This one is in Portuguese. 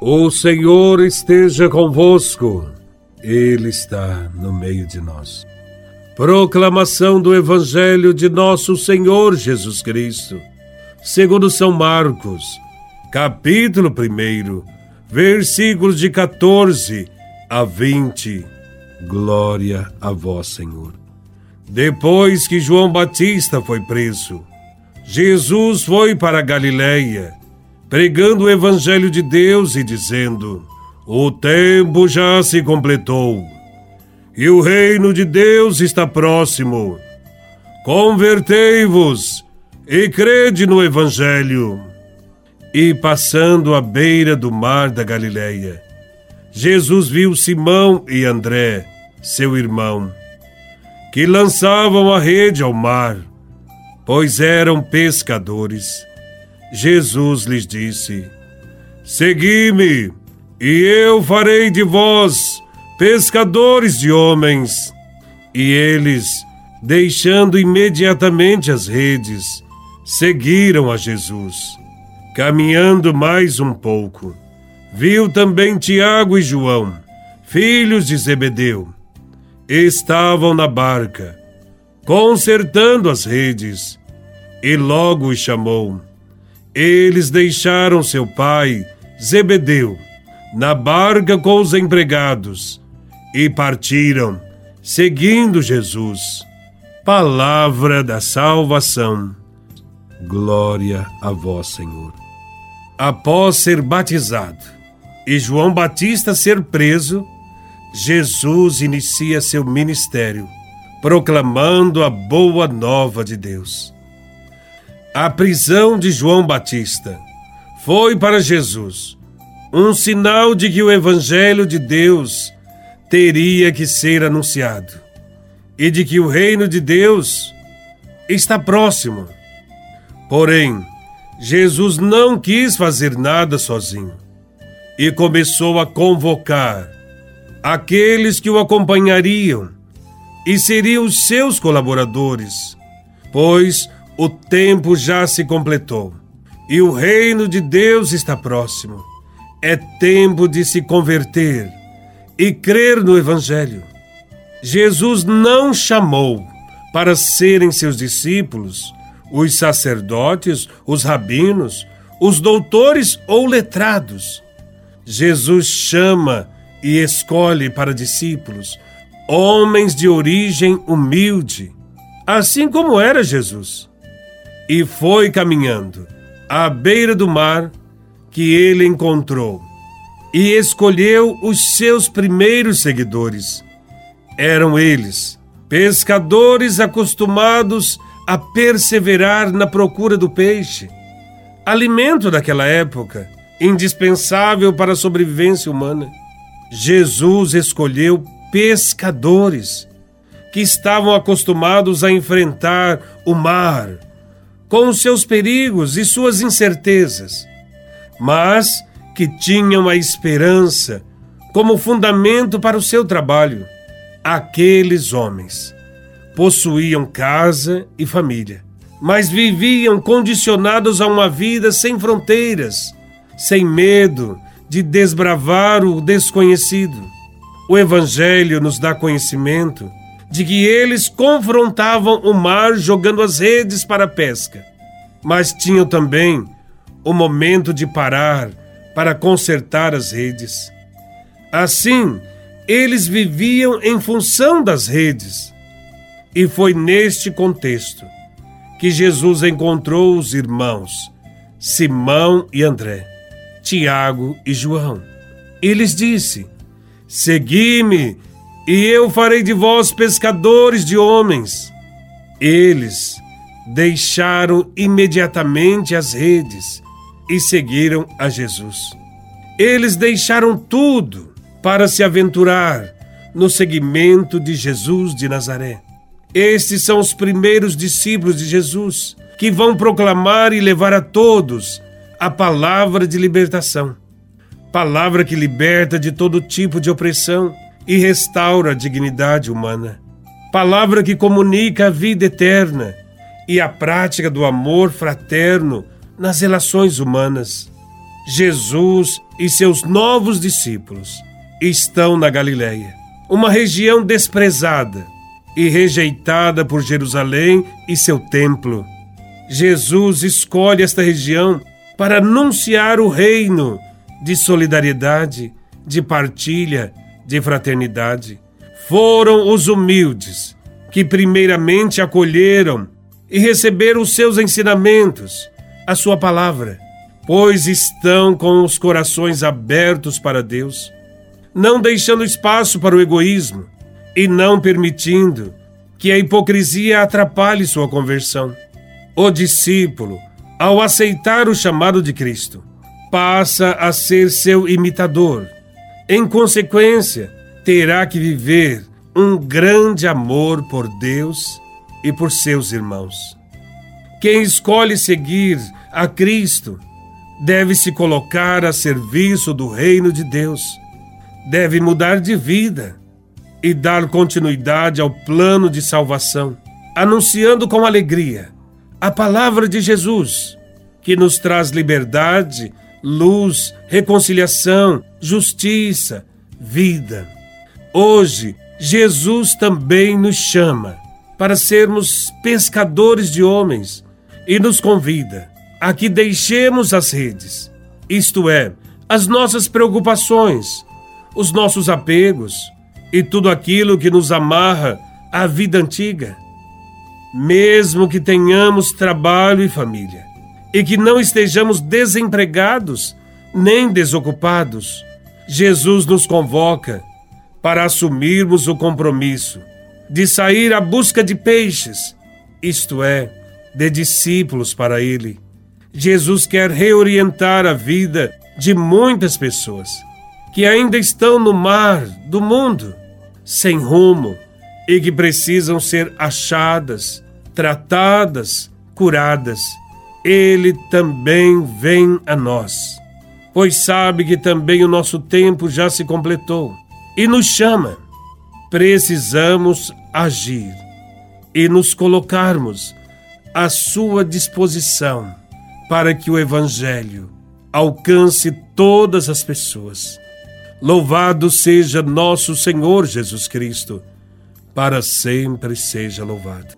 O Senhor esteja convosco, Ele está no meio de nós. Proclamação do Evangelho de Nosso Senhor Jesus Cristo, segundo São Marcos, capítulo 1, versículos de 14 a 20. Glória a Vós, Senhor. Depois que João Batista foi preso, Jesus foi para Galiléia pregando o Evangelho de Deus e dizendo: O tempo já se completou e o reino de Deus está próximo. Convertei-vos e crede no Evangelho. E passando à beira do mar da Galileia, Jesus viu Simão e André, seu irmão, que lançavam a rede ao mar, pois eram pescadores. Jesus lhes disse: Segui-me, e eu farei de vós pescadores de homens. E eles, deixando imediatamente as redes, seguiram a Jesus. Caminhando mais um pouco, viu também Tiago e João, filhos de Zebedeu. Estavam na barca, consertando as redes, e logo os chamou. Eles deixaram seu pai, Zebedeu, na barca com os empregados e partiram, seguindo Jesus. Palavra da salvação. Glória a vós, Senhor. Após ser batizado e João Batista ser preso, Jesus inicia seu ministério, proclamando a boa nova de Deus. A prisão de João Batista. Foi para Jesus. Um sinal de que o Evangelho de Deus teria que ser anunciado. E de que o reino de Deus está próximo. Porém, Jesus não quis fazer nada sozinho. E começou a convocar aqueles que o acompanhariam e seriam seus colaboradores, pois o tempo já se completou e o reino de Deus está próximo. É tempo de se converter e crer no Evangelho. Jesus não chamou para serem seus discípulos os sacerdotes, os rabinos, os doutores ou letrados. Jesus chama e escolhe para discípulos homens de origem humilde, assim como era Jesus e foi caminhando à beira do mar que ele encontrou e escolheu os seus primeiros seguidores. Eram eles, pescadores acostumados a perseverar na procura do peixe, alimento daquela época, indispensável para a sobrevivência humana. Jesus escolheu pescadores que estavam acostumados a enfrentar o mar, com os seus perigos e suas incertezas, mas que tinham a esperança como fundamento para o seu trabalho. Aqueles homens possuíam casa e família, mas viviam condicionados a uma vida sem fronteiras, sem medo de desbravar o desconhecido. O Evangelho nos dá conhecimento de que eles confrontavam o mar jogando as redes para a pesca, mas tinham também o momento de parar para consertar as redes. Assim, eles viviam em função das redes. E foi neste contexto que Jesus encontrou os irmãos Simão e André, Tiago e João. E lhes disse: Segui-me e eu farei de vós pescadores de homens. Eles deixaram imediatamente as redes e seguiram a Jesus. Eles deixaram tudo para se aventurar no seguimento de Jesus de Nazaré. Estes são os primeiros discípulos de Jesus que vão proclamar e levar a todos a palavra de libertação. Palavra que liberta de todo tipo de opressão e restaura a dignidade humana. Palavra que comunica a vida eterna e a prática do amor fraterno nas relações humanas. Jesus e seus novos discípulos estão na Galiléia, uma região desprezada e rejeitada por Jerusalém e seu templo. Jesus escolhe esta região para anunciar o reino de solidariedade, de partilha, de fraternidade. Foram os humildes que primeiramente acolheram e receberam os seus ensinamentos, a sua palavra, pois estão com os corações abertos para Deus, não deixando espaço para o egoísmo e não permitindo que a hipocrisia atrapalhe sua conversão. O discípulo, ao aceitar o chamado de Cristo, passa a ser seu imitador. Em consequência, terá que viver um grande amor por Deus e por seus irmãos. Quem escolhe seguir a Cristo deve se colocar a serviço do reino de Deus, deve mudar de vida e dar continuidade ao plano de salvação, anunciando com alegria a palavra de Jesus, que nos traz liberdade, luz, reconciliação, justiça, vida. Hoje, Jesus também nos chama para sermos pescadores de homens e nos convida a que deixemos as redes, isto é, as nossas preocupações, os nossos apegos e tudo aquilo que nos amarra à vida antiga. Mesmo que tenhamos trabalho e família, e que não estejamos desempregados nem desocupados, Jesus nos convoca para assumirmos o compromisso de sair à busca de peixes, isto é, de discípulos para Ele. Jesus quer reorientar a vida de muitas pessoas que ainda estão no mar do mundo, sem rumo e que precisam ser achadas, tratadas, curadas. Ele também vem a nós, pois sabe que também o nosso tempo já se completou e nos chama. Precisamos agir e nos colocarmos à sua disposição para que o Evangelho alcance todas as pessoas. Louvado seja nosso Senhor Jesus Cristo, para sempre seja louvado.